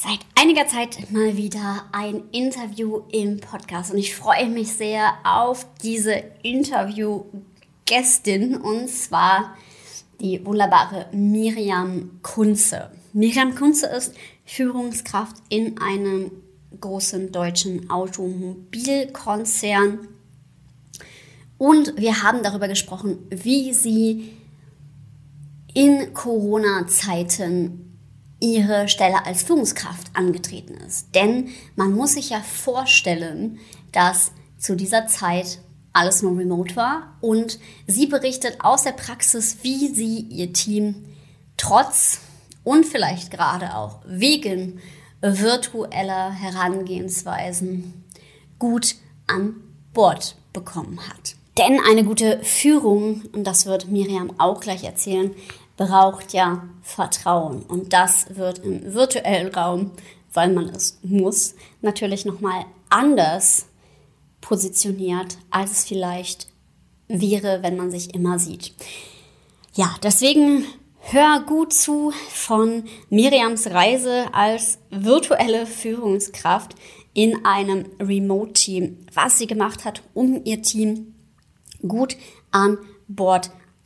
seit einiger Zeit mal wieder ein Interview im Podcast und ich freue mich sehr auf diese Interviewgästin und zwar die wunderbare Miriam Kunze. Miriam Kunze ist Führungskraft in einem großen deutschen Automobilkonzern und wir haben darüber gesprochen, wie sie in Corona-Zeiten ihre Stelle als Führungskraft angetreten ist. Denn man muss sich ja vorstellen, dass zu dieser Zeit alles nur remote war und sie berichtet aus der Praxis, wie sie ihr Team trotz und vielleicht gerade auch wegen virtueller Herangehensweisen gut an Bord bekommen hat. Denn eine gute Führung, und das wird Miriam auch gleich erzählen, braucht ja Vertrauen. Und das wird im virtuellen Raum, weil man es muss, natürlich nochmal anders positioniert, als es vielleicht wäre, wenn man sich immer sieht. Ja, deswegen hör gut zu von Miriams Reise als virtuelle Führungskraft in einem Remote-Team, was sie gemacht hat, um ihr Team gut an Bord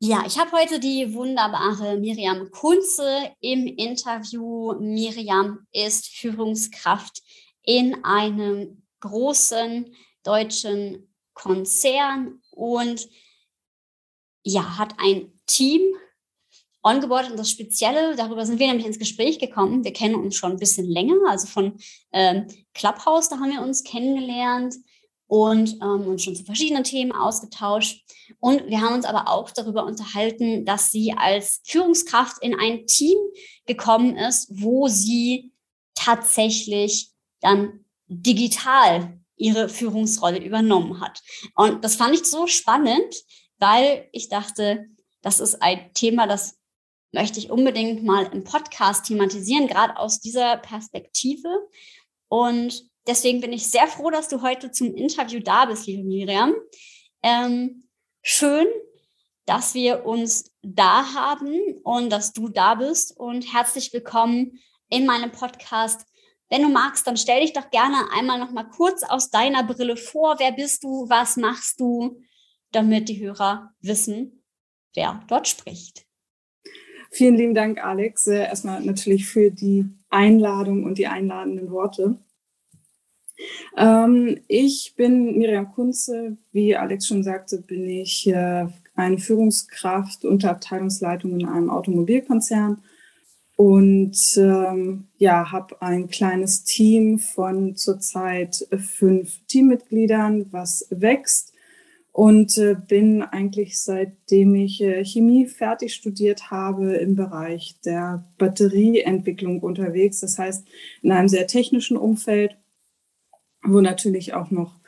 Ja, ich habe heute die wunderbare Miriam Kunze im Interview. Miriam ist Führungskraft in einem großen deutschen Konzern und ja, hat ein Team ongeboardet. Und das Spezielle, darüber sind wir nämlich ins Gespräch gekommen. Wir kennen uns schon ein bisschen länger, also von ähm, Clubhouse, da haben wir uns kennengelernt und ähm, uns schon zu verschiedenen Themen ausgetauscht. Und wir haben uns aber auch darüber unterhalten, dass sie als Führungskraft in ein Team gekommen ist, wo sie tatsächlich dann digital ihre Führungsrolle übernommen hat. Und das fand ich so spannend, weil ich dachte, das ist ein Thema, das möchte ich unbedingt mal im Podcast thematisieren, gerade aus dieser Perspektive. Und deswegen bin ich sehr froh, dass du heute zum Interview da bist, liebe Miriam. Ähm, schön, dass wir uns da haben und dass du da bist und herzlich willkommen in meinem Podcast. Wenn du magst, dann stell dich doch gerne einmal noch mal kurz aus deiner Brille vor. Wer bist du? Was machst du? Damit die Hörer wissen, wer dort spricht. Vielen lieben Dank, Alex. Erstmal natürlich für die Einladung und die einladenden Worte. Ähm, ich bin Miriam Kunze. Wie Alex schon sagte, bin ich äh, eine Führungskraft unter Abteilungsleitung in einem Automobilkonzern und ähm, ja, habe ein kleines Team von zurzeit fünf Teammitgliedern, was wächst und äh, bin eigentlich seitdem ich äh, Chemie fertig studiert habe im Bereich der Batterieentwicklung unterwegs. Das heißt, in einem sehr technischen Umfeld wo natürlich auch noch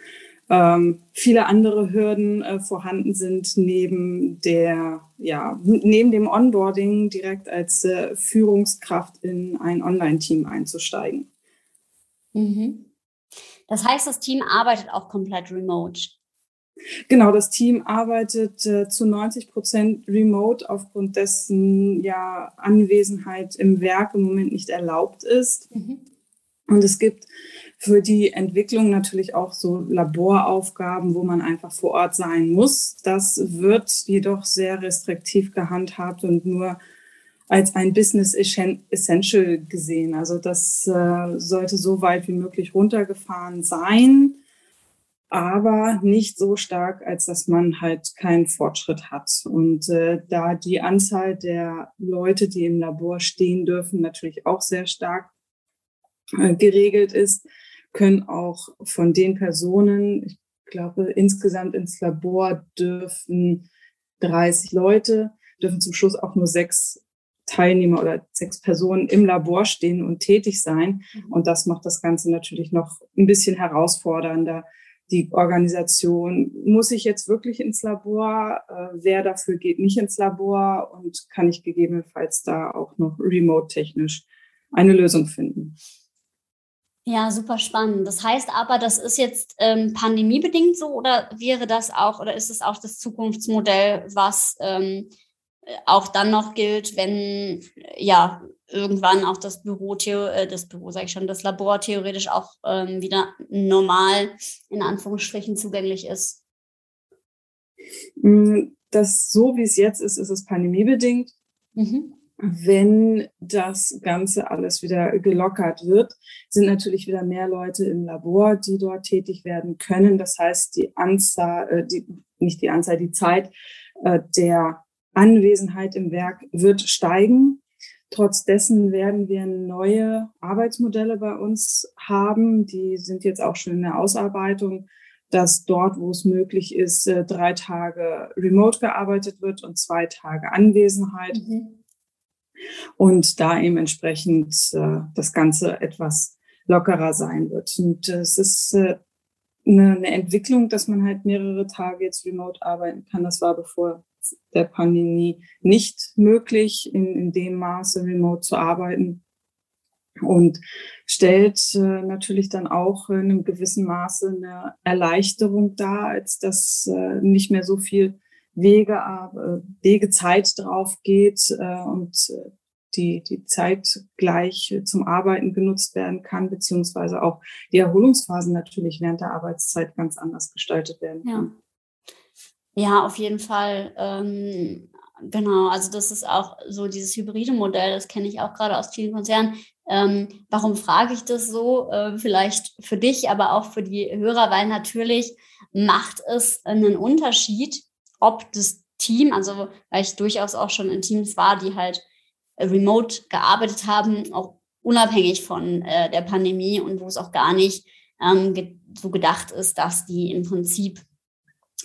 ähm, viele andere Hürden äh, vorhanden sind neben der ja neben dem Onboarding direkt als äh, Führungskraft in ein Online-Team einzusteigen. Mhm. Das heißt, das Team arbeitet auch komplett remote. Genau, das Team arbeitet äh, zu 90 Prozent remote, aufgrund dessen ja Anwesenheit im Werk im Moment nicht erlaubt ist. Mhm. Und es gibt für die Entwicklung natürlich auch so Laboraufgaben, wo man einfach vor Ort sein muss. Das wird jedoch sehr restriktiv gehandhabt und nur als ein Business Essential gesehen. Also das äh, sollte so weit wie möglich runtergefahren sein, aber nicht so stark, als dass man halt keinen Fortschritt hat. Und äh, da die Anzahl der Leute, die im Labor stehen dürfen, natürlich auch sehr stark äh, geregelt ist, können auch von den Personen, ich glaube, insgesamt ins Labor dürfen 30 Leute, dürfen zum Schluss auch nur sechs Teilnehmer oder sechs Personen im Labor stehen und tätig sein. Mhm. Und das macht das Ganze natürlich noch ein bisschen herausfordernder. Die Organisation, muss ich jetzt wirklich ins Labor? Äh, wer dafür geht nicht ins Labor? Und kann ich gegebenenfalls da auch noch remote-technisch eine Lösung finden? Ja, super spannend. Das heißt aber, das ist jetzt ähm, pandemiebedingt so oder wäre das auch oder ist es auch das Zukunftsmodell, was ähm, auch dann noch gilt, wenn ja irgendwann auch das Büro, äh, das Büro sage ich schon, das Labor theoretisch auch ähm, wieder normal in Anführungsstrichen zugänglich ist? Mm, das so wie es jetzt ist, ist es pandemiebedingt. Mhm. Wenn das Ganze alles wieder gelockert wird, sind natürlich wieder mehr Leute im Labor, die dort tätig werden können. Das heißt, die Anzahl, äh, die, nicht die Anzahl, die Zeit äh, der Anwesenheit im Werk wird steigen. Trotz dessen werden wir neue Arbeitsmodelle bei uns haben. Die sind jetzt auch schon in der Ausarbeitung, dass dort, wo es möglich ist, äh, drei Tage remote gearbeitet wird und zwei Tage Anwesenheit. Mhm. Und da eben entsprechend äh, das Ganze etwas lockerer sein wird. Und äh, es ist eine, eine Entwicklung, dass man halt mehrere Tage jetzt remote arbeiten kann. Das war bevor der Pandemie nicht möglich, in, in dem Maße remote zu arbeiten und stellt äh, natürlich dann auch in einem gewissen Maße eine Erleichterung dar, als dass äh, nicht mehr so viel Wege, äh, Wegezeit drauf geht äh, und äh, die, die Zeit gleich zum Arbeiten genutzt werden kann, beziehungsweise auch die Erholungsphasen natürlich während der Arbeitszeit ganz anders gestaltet werden. Ja. Ja, auf jeden Fall. Ähm, genau, also das ist auch so dieses hybride Modell, das kenne ich auch gerade aus vielen Konzernen. Ähm, warum frage ich das so? Äh, vielleicht für dich, aber auch für die Hörer, weil natürlich macht es einen Unterschied, ob das Team, also weil ich durchaus auch schon in Teams war, die halt remote gearbeitet haben, auch unabhängig von äh, der Pandemie und wo es auch gar nicht ähm, ge so gedacht ist, dass die im Prinzip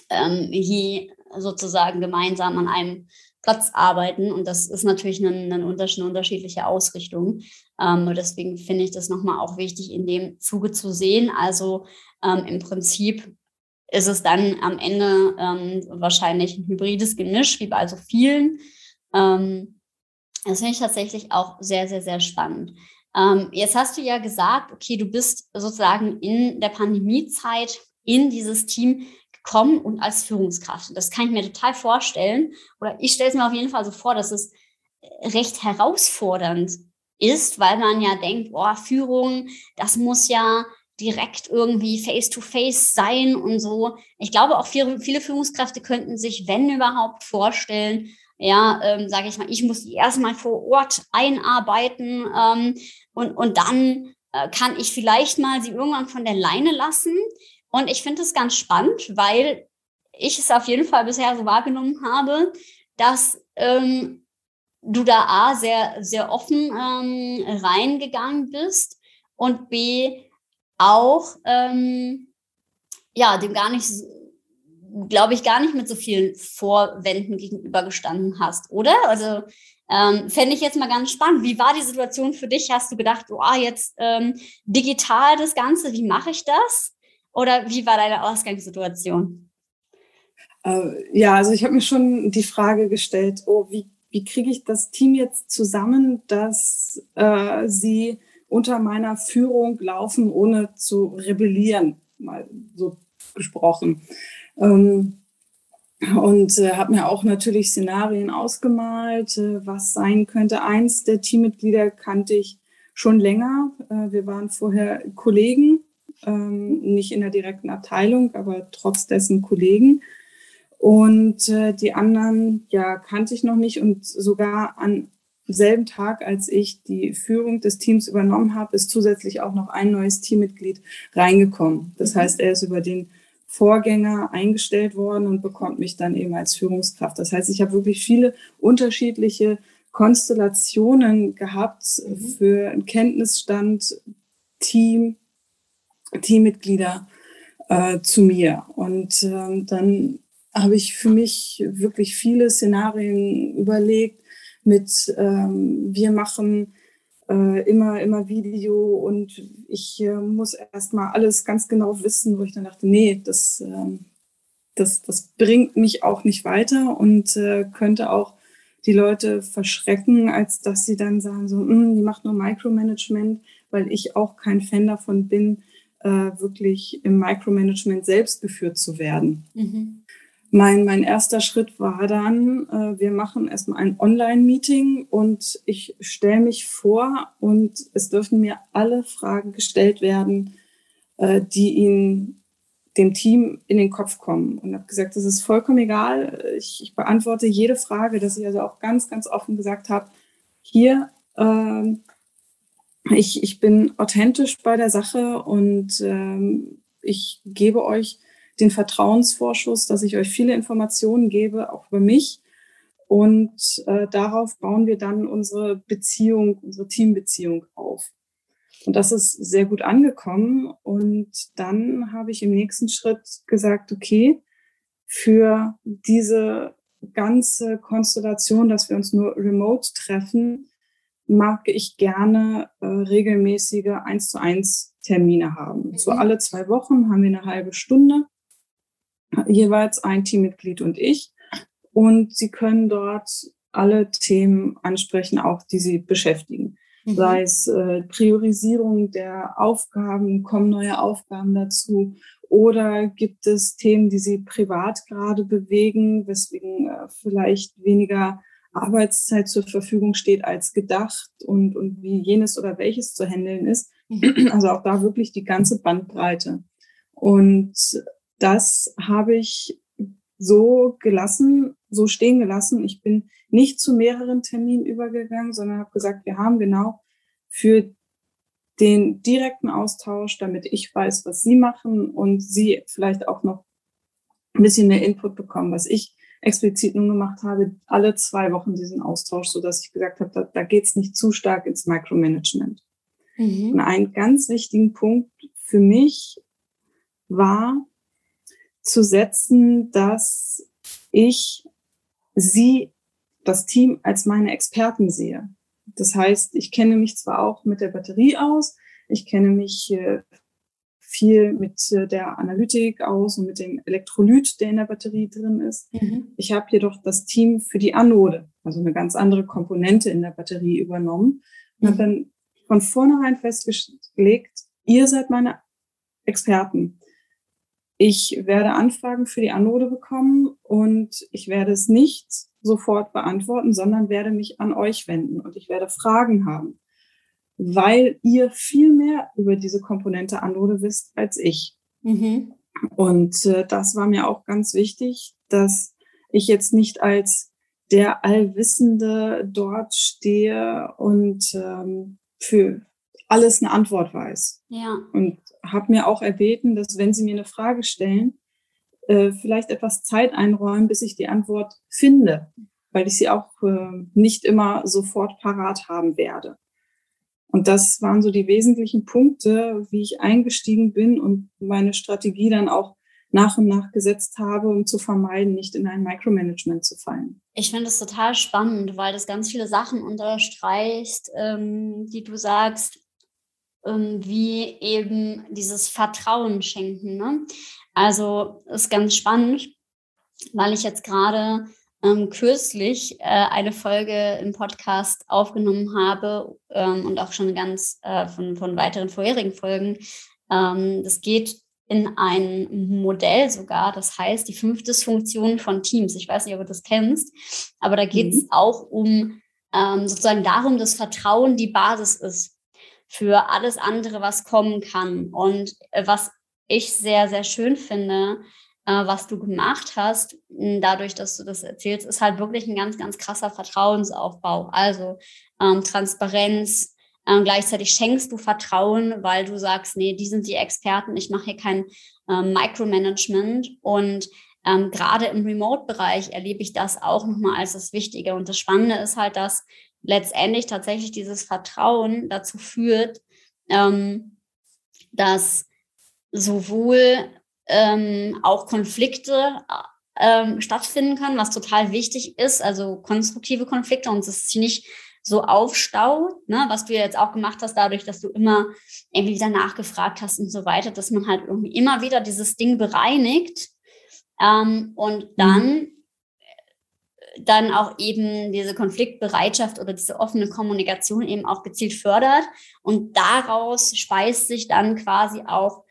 ähm, hier sozusagen gemeinsam an einem Platz arbeiten. Und das ist natürlich eine, eine unterschiedliche Ausrichtung. Ähm, deswegen finde ich das nochmal auch wichtig, in dem Zuge zu sehen. Also ähm, im Prinzip ist es dann am Ende ähm, wahrscheinlich ein hybrides Gemisch, wie bei so vielen. Ähm, das finde ich tatsächlich auch sehr, sehr, sehr spannend. Ähm, jetzt hast du ja gesagt, okay, du bist sozusagen in der Pandemiezeit in dieses Team kommen und als Führungskraft. das kann ich mir total vorstellen. Oder ich stelle es mir auf jeden Fall so vor, dass es recht herausfordernd ist, weil man ja denkt, boah, Führung, das muss ja direkt irgendwie face-to-face -face sein und so. Ich glaube, auch viele, viele Führungskräfte könnten sich, wenn überhaupt, vorstellen, ja, ähm, sage ich mal, ich muss die erstmal vor Ort einarbeiten ähm, und, und dann äh, kann ich vielleicht mal sie irgendwann von der Leine lassen. Und ich finde es ganz spannend, weil ich es auf jeden Fall bisher so wahrgenommen habe, dass ähm, du da A, sehr, sehr offen ähm, reingegangen bist und B, auch, ähm, ja, dem gar nicht, glaube ich, gar nicht mit so vielen Vorwänden gegenübergestanden hast, oder? Also ähm, fände ich jetzt mal ganz spannend. Wie war die Situation für dich? Hast du gedacht, oh, jetzt ähm, digital das Ganze, wie mache ich das? Oder wie war deine Ausgangssituation? Äh, ja, also ich habe mir schon die Frage gestellt, oh, wie, wie kriege ich das Team jetzt zusammen, dass äh, sie unter meiner Führung laufen, ohne zu rebellieren, mal so gesprochen. Ähm, und äh, habe mir auch natürlich Szenarien ausgemalt, äh, was sein könnte. Eins der Teammitglieder kannte ich schon länger. Äh, wir waren vorher Kollegen ähm, nicht in der direkten Abteilung, aber trotz dessen Kollegen. Und äh, die anderen, ja, kannte ich noch nicht und sogar am selben Tag, als ich die Führung des Teams übernommen habe, ist zusätzlich auch noch ein neues Teammitglied reingekommen. Das mhm. heißt, er ist über den Vorgänger eingestellt worden und bekommt mich dann eben als Führungskraft. Das heißt, ich habe wirklich viele unterschiedliche Konstellationen gehabt mhm. für einen Kenntnisstand, Team, Teammitglieder äh, zu mir. Und ähm, dann habe ich für mich wirklich viele Szenarien überlegt, mit ähm, wir machen äh, immer, immer Video und ich äh, muss erstmal alles ganz genau wissen, wo ich dann dachte, nee, das, äh, das, das bringt mich auch nicht weiter und äh, könnte auch die Leute verschrecken, als dass sie dann sagen, so, hm, die macht nur Micromanagement, weil ich auch kein Fan davon bin, äh, wirklich im Micromanagement selbst geführt zu werden. Mhm. Mein, mein erster Schritt war dann, äh, wir machen erstmal ein Online-Meeting und ich stelle mich vor und es dürfen mir alle Fragen gestellt werden, äh, die Ihnen dem Team in den Kopf kommen. Und habe gesagt, das ist vollkommen egal. Ich, ich, beantworte jede Frage, dass ich also auch ganz, ganz offen gesagt habe, hier, äh, ich, ich bin authentisch bei der Sache und ähm, ich gebe euch den Vertrauensvorschuss, dass ich euch viele Informationen gebe, auch über mich. Und äh, darauf bauen wir dann unsere Beziehung, unsere Teambeziehung auf. Und das ist sehr gut angekommen. Und dann habe ich im nächsten Schritt gesagt, okay, für diese ganze Konstellation, dass wir uns nur remote treffen, mag ich gerne äh, regelmäßige eins zu eins Termine haben. Mhm. So alle zwei Wochen haben wir eine halbe Stunde, jeweils ein Teammitglied und ich. Und sie können dort alle Themen ansprechen, auch die sie beschäftigen. Mhm. Sei es äh, Priorisierung der Aufgaben, kommen neue Aufgaben dazu oder gibt es Themen, die Sie privat gerade bewegen, weswegen äh, vielleicht weniger Arbeitszeit zur Verfügung steht als gedacht und, und wie jenes oder welches zu handeln ist. Mhm. Also auch da wirklich die ganze Bandbreite. Und das habe ich so gelassen, so stehen gelassen. Ich bin nicht zu mehreren Terminen übergegangen, sondern habe gesagt, wir haben genau für den direkten Austausch, damit ich weiß, was Sie machen und Sie vielleicht auch noch ein bisschen mehr Input bekommen, was ich explizit nun gemacht habe, alle zwei Wochen diesen Austausch, so dass ich gesagt habe, da, da geht es nicht zu stark ins Micromanagement. Mhm. Und ein ganz wichtigen Punkt für mich war zu setzen, dass ich sie, das Team, als meine Experten sehe. Das heißt, ich kenne mich zwar auch mit der Batterie aus, ich kenne mich äh, viel mit äh, der Analytik aus und mit dem Elektrolyt, der in der Batterie drin ist. Mhm. Ich habe jedoch das Team für die Anode, also eine ganz andere Komponente in der Batterie übernommen und mhm. habe dann von vornherein festgelegt, ihr seid meine Experten. Ich werde Anfragen für die Anode bekommen und ich werde es nicht sofort beantworten, sondern werde mich an euch wenden und ich werde Fragen haben weil ihr viel mehr über diese Komponente Anode wisst als ich. Mhm. Und äh, das war mir auch ganz wichtig, dass ich jetzt nicht als der Allwissende dort stehe und ähm, für alles eine Antwort weiß. Ja. Und habe mir auch erbeten, dass wenn Sie mir eine Frage stellen, äh, vielleicht etwas Zeit einräumen, bis ich die Antwort finde, weil ich sie auch äh, nicht immer sofort parat haben werde. Und das waren so die wesentlichen Punkte, wie ich eingestiegen bin und meine Strategie dann auch nach und nach gesetzt habe, um zu vermeiden, nicht in ein Micromanagement zu fallen. Ich finde es total spannend, weil das ganz viele Sachen unterstreicht, ähm, die du sagst, wie eben dieses Vertrauen schenken. Ne? Also ist ganz spannend, weil ich jetzt gerade ähm, kürzlich äh, eine Folge im Podcast aufgenommen habe ähm, und auch schon ganz äh, von, von weiteren vorherigen Folgen. Ähm, das geht in ein Modell sogar, das heißt die fünf Dysfunktionen von Teams. Ich weiß nicht, ob du das kennst, aber da geht es mhm. auch um ähm, sozusagen darum, dass Vertrauen die Basis ist für alles andere, was kommen kann. Und äh, was ich sehr, sehr schön finde, äh, was du gemacht hast, dadurch, dass du das erzählst, ist halt wirklich ein ganz, ganz krasser Vertrauensaufbau. Also ähm, Transparenz, ähm, gleichzeitig schenkst du Vertrauen, weil du sagst, nee, die sind die Experten, ich mache hier kein ähm, Micromanagement und ähm, gerade im Remote-Bereich erlebe ich das auch nochmal als das Wichtige. Und das Spannende ist halt, dass letztendlich tatsächlich dieses Vertrauen dazu führt, ähm, dass sowohl ähm, auch Konflikte ähm, stattfinden können, was total wichtig ist, also konstruktive Konflikte und es sich nicht so aufstaut, ne, was du jetzt auch gemacht hast, dadurch, dass du immer irgendwie wieder nachgefragt hast und so weiter, dass man halt irgendwie immer wieder dieses Ding bereinigt ähm, und dann mhm. Dann auch eben diese Konfliktbereitschaft oder diese offene Kommunikation eben auch gezielt fördert und daraus speist sich dann quasi auch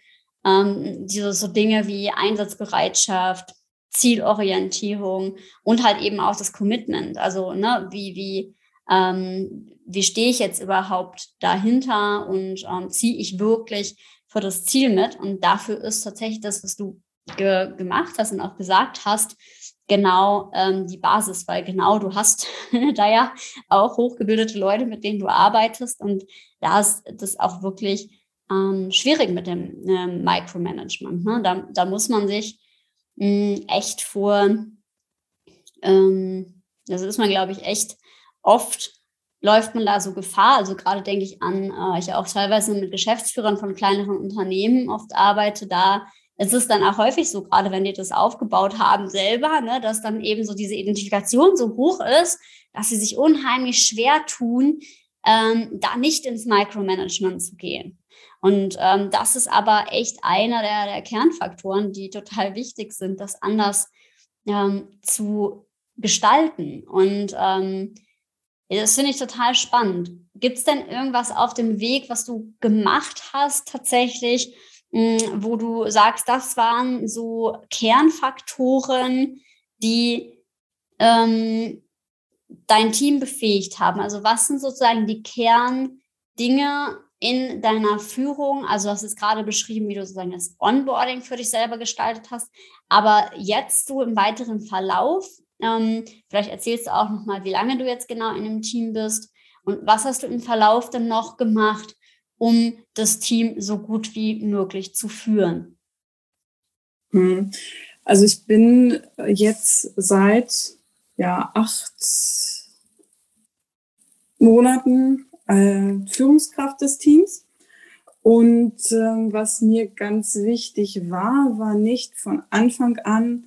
ähm, diese so Dinge wie Einsatzbereitschaft, Zielorientierung und halt eben auch das Commitment. Also ne, wie wie ähm, wie stehe ich jetzt überhaupt dahinter und ähm, ziehe ich wirklich für das Ziel mit? Und dafür ist tatsächlich das, was du ge gemacht hast und auch gesagt hast, genau ähm, die Basis, weil genau du hast da ja auch hochgebildete Leute, mit denen du arbeitest und da ist das auch wirklich ähm, schwierig mit dem äh, Micromanagement. Ne? Da, da muss man sich mh, hm, echt vor, ähm, das ist man, glaube ich, echt oft läuft man da so Gefahr. Also gerade denke ich an, äh, ich auch teilweise mit Geschäftsführern von kleineren Unternehmen oft arbeite, da ist es dann auch häufig so, gerade wenn die das aufgebaut haben selber, ne, dass dann eben so diese Identifikation so hoch ist, dass sie sich unheimlich schwer tun, ähm, da nicht ins Micromanagement zu gehen. Und ähm, das ist aber echt einer der, der Kernfaktoren, die total wichtig sind, das anders ähm, zu gestalten. Und ähm, das finde ich total spannend. Gibt es denn irgendwas auf dem Weg, was du gemacht hast tatsächlich, wo du sagst, das waren so Kernfaktoren, die ähm, dein Team befähigt haben? Also was sind sozusagen die Kerndinge in deiner Führung? Also du hast es gerade beschrieben, wie du sozusagen das Onboarding für dich selber gestaltet hast, aber jetzt so im weiteren Verlauf, ähm, vielleicht erzählst du auch nochmal, wie lange du jetzt genau in dem Team bist und was hast du im Verlauf dann noch gemacht, um das Team so gut wie möglich zu führen? Hm. Also ich bin jetzt seit ja, acht Monaten äh, Führungskraft des Teams. Und äh, was mir ganz wichtig war, war nicht von Anfang an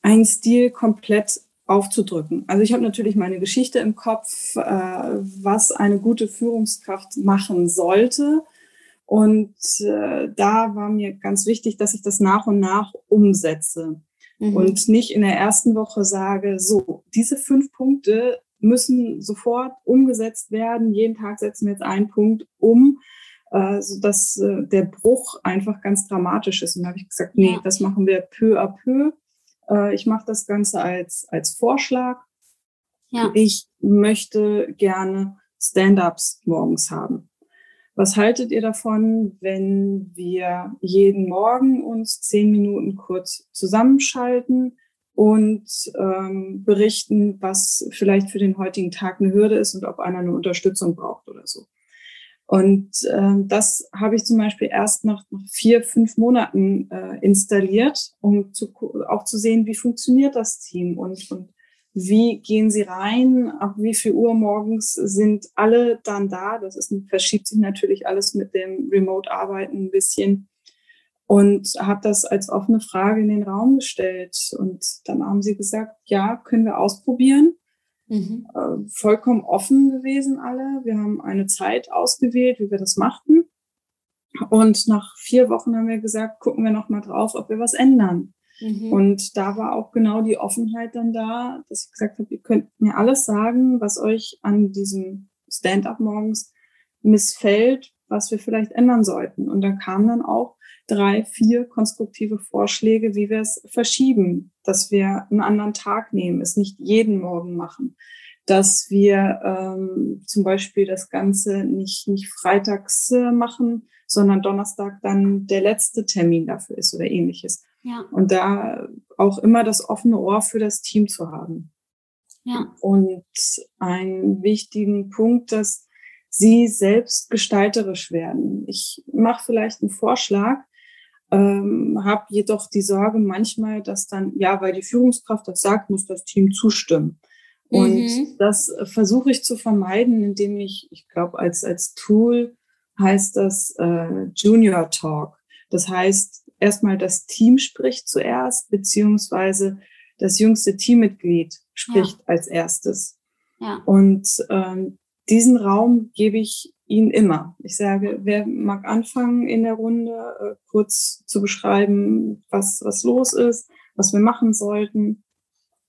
einen Stil komplett aufzudrücken. Also ich habe natürlich meine Geschichte im Kopf, äh, was eine gute Führungskraft machen sollte. Und äh, da war mir ganz wichtig, dass ich das nach und nach umsetze mhm. und nicht in der ersten Woche sage, so, diese fünf Punkte müssen sofort umgesetzt werden. Jeden Tag setzen wir jetzt einen Punkt um, äh, sodass äh, der Bruch einfach ganz dramatisch ist. Und da habe ich gesagt, nee, ja. das machen wir peu à peu. Äh, ich mache das Ganze als, als Vorschlag. Ja. Ich möchte gerne Stand-ups morgens haben. Was haltet ihr davon, wenn wir jeden Morgen uns zehn Minuten kurz zusammenschalten und ähm, berichten, was vielleicht für den heutigen Tag eine Hürde ist und ob einer eine Unterstützung braucht oder so. Und ähm, das habe ich zum Beispiel erst nach, nach vier, fünf Monaten äh, installiert, um zu, auch zu sehen, wie funktioniert das Team und, und wie gehen sie rein, ab wie viel Uhr morgens sind alle dann da. Das ist, verschiebt sich natürlich alles mit dem Remote-Arbeiten ein bisschen und habe das als offene Frage in den Raum gestellt. Und dann haben sie gesagt, ja, können wir ausprobieren. Mhm. Äh, vollkommen offen gewesen alle. Wir haben eine Zeit ausgewählt, wie wir das machten. Und nach vier Wochen haben wir gesagt, gucken wir noch mal drauf, ob wir was ändern. Mhm. Und da war auch genau die Offenheit dann da, dass ich gesagt habe, ihr könnt mir alles sagen, was euch an diesem Stand-up morgens missfällt, was wir vielleicht ändern sollten. Und da kam dann auch drei, vier konstruktive Vorschläge, wie wir es verschieben, dass wir einen anderen Tag nehmen, es nicht jeden Morgen machen, dass wir ähm, zum Beispiel das Ganze nicht, nicht freitags äh, machen, sondern Donnerstag dann der letzte Termin dafür ist oder ähnliches. Ja. Und da auch immer das offene Ohr für das Team zu haben. Ja. Und einen wichtigen Punkt, dass sie selbst gestalterisch werden. Ich mache vielleicht einen Vorschlag, ähm, habe jedoch die Sorge manchmal, dass dann, ja, weil die Führungskraft das sagt, muss das Team zustimmen. Und mhm. das versuche ich zu vermeiden, indem ich, ich glaube, als, als Tool heißt das äh, Junior Talk. Das heißt, erstmal das Team spricht zuerst, beziehungsweise das jüngste Teammitglied spricht ja. als erstes. Ja. Und ähm, diesen Raum gebe ich ihnen immer. Ich sage, wer mag anfangen in der Runde, äh, kurz zu beschreiben, was, was los ist, was wir machen sollten.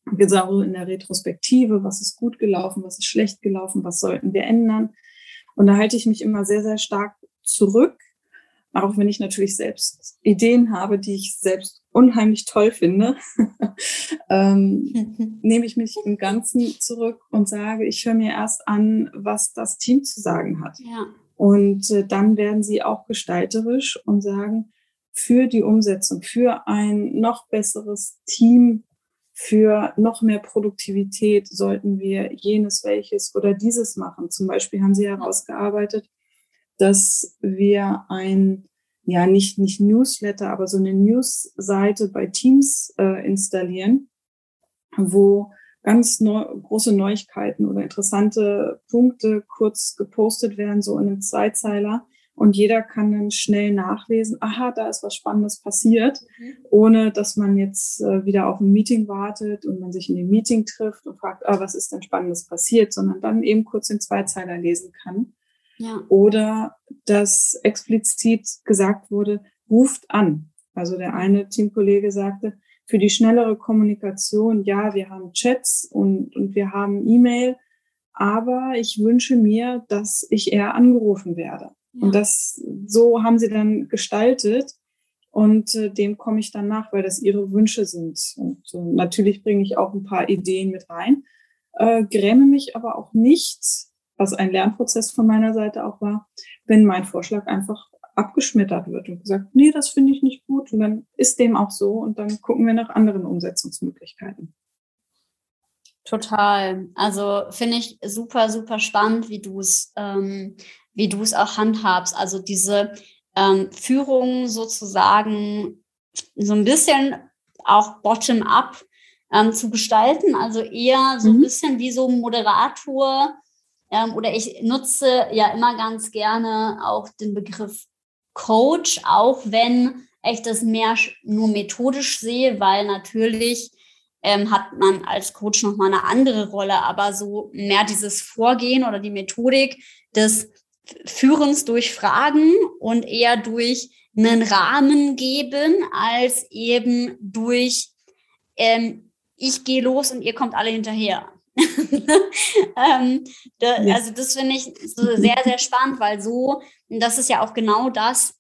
Genau in der Retrospektive, was ist gut gelaufen, was ist schlecht gelaufen, was sollten wir ändern. Und da halte ich mich immer sehr, sehr stark zurück, auch wenn ich natürlich selbst Ideen habe, die ich selbst unheimlich toll finde, ähm, nehme ich mich im Ganzen zurück und sage, ich höre mir erst an, was das Team zu sagen hat. Ja. Und äh, dann werden sie auch gestalterisch und sagen, für die Umsetzung, für ein noch besseres Team, für noch mehr Produktivität sollten wir jenes, welches oder dieses machen. Zum Beispiel haben sie herausgearbeitet, dass wir ein, ja, nicht, nicht Newsletter, aber so eine News-Seite bei Teams äh, installieren, wo ganz neu, große Neuigkeiten oder interessante Punkte kurz gepostet werden, so in einem Zweizeiler. Und jeder kann dann schnell nachlesen, aha, da ist was Spannendes passiert, mhm. ohne dass man jetzt äh, wieder auf ein Meeting wartet und man sich in dem Meeting trifft und fragt, ah, was ist denn Spannendes passiert, sondern dann eben kurz den Zweizeiler lesen kann. Ja. Oder dass explizit gesagt wurde, ruft an. Also der eine Teamkollege sagte, für die schnellere Kommunikation, ja, wir haben Chats und, und wir haben E-Mail, aber ich wünsche mir, dass ich eher angerufen werde. Ja. Und das, so haben sie dann gestaltet und äh, dem komme ich dann nach, weil das ihre Wünsche sind. Und äh, natürlich bringe ich auch ein paar Ideen mit rein, äh, gräme mich aber auch nicht, was ein Lernprozess von meiner Seite auch war, wenn mein Vorschlag einfach abgeschmettert wird und gesagt, nee, das finde ich nicht gut. Und dann ist dem auch so und dann gucken wir nach anderen Umsetzungsmöglichkeiten. Total. Also finde ich super, super spannend, wie du es, ähm, wie du es auch handhabst. Also diese ähm, Führung sozusagen so ein bisschen auch bottom-up ähm, zu gestalten. Also eher so ein mhm. bisschen wie so ein Moderator oder ich nutze ja immer ganz gerne auch den Begriff Coach, auch wenn ich das mehr nur methodisch sehe, weil natürlich ähm, hat man als Coach nochmal eine andere Rolle, aber so mehr dieses Vorgehen oder die Methodik des Führens durch Fragen und eher durch einen Rahmen geben, als eben durch ähm, ich gehe los und ihr kommt alle hinterher. ähm, da, ja. Also das finde ich so sehr, sehr spannend, weil so, das ist ja auch genau das,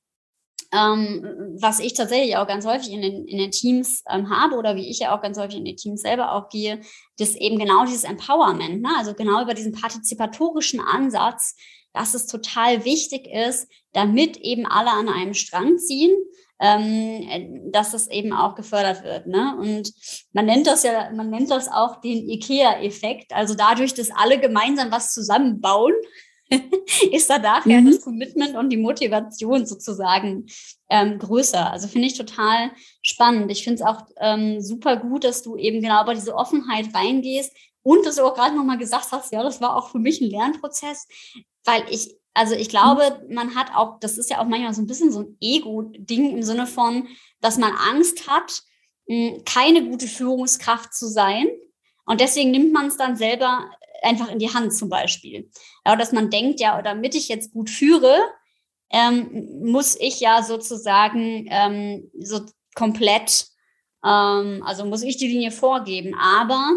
ähm, was ich tatsächlich auch ganz häufig in den, in den Teams ähm, habe oder wie ich ja auch ganz häufig in den Teams selber auch gehe, das eben genau dieses Empowerment, ne? also genau über diesen partizipatorischen Ansatz, dass es total wichtig ist, damit eben alle an einem Strang ziehen ähm, dass das eben auch gefördert wird. Ne? Und man nennt das ja, man nennt das auch den IKEA-Effekt. Also dadurch, dass alle gemeinsam was zusammenbauen, ist da nachher mhm. das Commitment und die Motivation sozusagen ähm, größer. Also finde ich total spannend. Ich finde es auch ähm, super gut, dass du eben genau bei diese Offenheit reingehst und dass du auch gerade nochmal gesagt hast, ja, das war auch für mich ein Lernprozess, weil ich also ich glaube, man hat auch, das ist ja auch manchmal so ein bisschen so ein Ego-Ding im Sinne von, dass man Angst hat, hm, keine gute Führungskraft zu sein. Und deswegen nimmt man es dann selber einfach in die Hand zum Beispiel. Aber dass man denkt, ja, damit ich jetzt gut führe, ähm, muss ich ja sozusagen ähm, so komplett, ähm, also muss ich die Linie vorgeben. Aber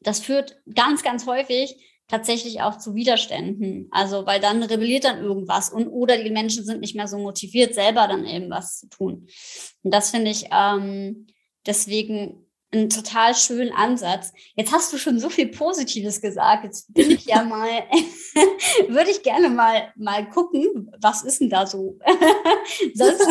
das führt ganz, ganz häufig tatsächlich auch zu Widerständen. Also, weil dann rebelliert dann irgendwas und oder die Menschen sind nicht mehr so motiviert, selber dann eben was zu tun. Und das finde ich ähm, deswegen einen total schönen Ansatz. Jetzt hast du schon so viel Positives gesagt. Jetzt bin ich ja mal, würde ich gerne mal, mal gucken, was ist denn da so? Sonst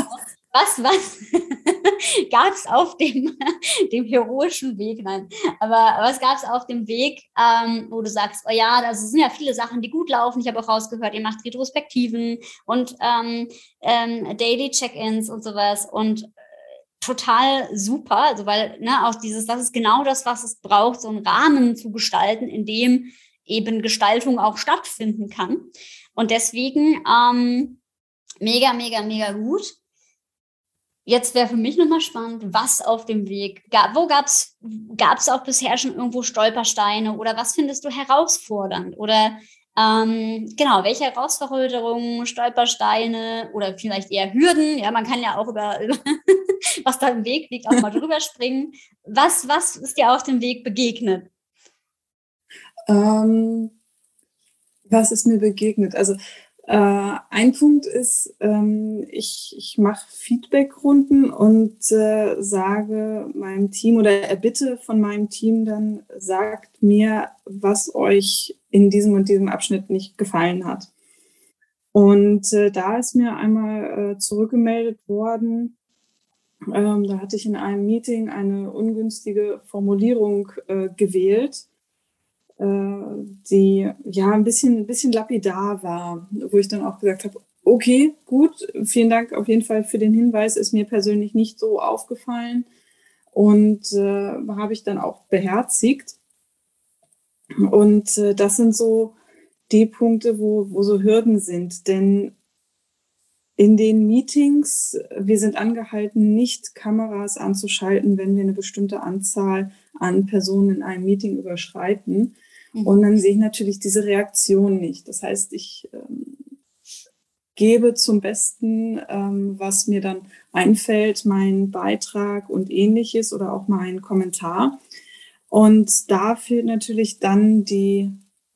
was, was gab es auf dem, dem heroischen Weg? Nein, aber was gab es auf dem Weg, ähm, wo du sagst, oh ja, das sind ja viele Sachen, die gut laufen. Ich habe auch rausgehört, ihr macht Retrospektiven und ähm, ähm, Daily Check-ins und sowas und äh, total super, also weil ne, auch dieses, das ist genau das, was es braucht, so einen Rahmen zu gestalten, in dem eben Gestaltung auch stattfinden kann. Und deswegen ähm, mega, mega, mega gut. Jetzt wäre für mich nochmal spannend, was auf dem Weg, gab, wo gab es gab's auch bisher schon irgendwo Stolpersteine oder was findest du herausfordernd? Oder ähm, genau, welche Herausforderungen, Stolpersteine oder vielleicht eher Hürden? Ja, man kann ja auch über, über was da im Weg liegt, auch mal drüber springen. Was, was ist dir auf dem Weg begegnet? Ähm, was ist mir begegnet? Also äh, ein Punkt ist, ähm, ich, ich mache Feedbackrunden und äh, sage meinem Team oder erbitte von meinem Team dann, sagt mir, was euch in diesem und diesem Abschnitt nicht gefallen hat. Und äh, da ist mir einmal äh, zurückgemeldet worden, ähm, da hatte ich in einem Meeting eine ungünstige Formulierung äh, gewählt äh, die ja ein bisschen, ein bisschen lapidar war, wo ich dann auch gesagt habe, okay, gut, vielen Dank auf jeden Fall für den Hinweis, ist mir persönlich nicht so aufgefallen und äh, habe ich dann auch beherzigt. Und äh, das sind so die Punkte, wo, wo so Hürden sind, denn in den Meetings, wir sind angehalten, nicht Kameras anzuschalten, wenn wir eine bestimmte Anzahl an Personen in einem Meeting überschreiten. Mhm. Und dann sehe ich natürlich diese Reaktion nicht. Das heißt, ich ähm, gebe zum Besten, ähm, was mir dann einfällt, meinen Beitrag und ähnliches oder auch mal einen Kommentar. Und da fehlt natürlich dann die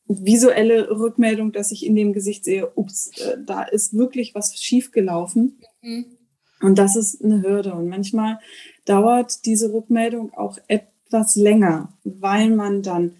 visuelle Rückmeldung, dass ich in dem Gesicht sehe, ups, äh, da ist wirklich was schiefgelaufen. Mhm. Und das ist eine Hürde. Und manchmal dauert diese Rückmeldung auch etwas länger, weil man dann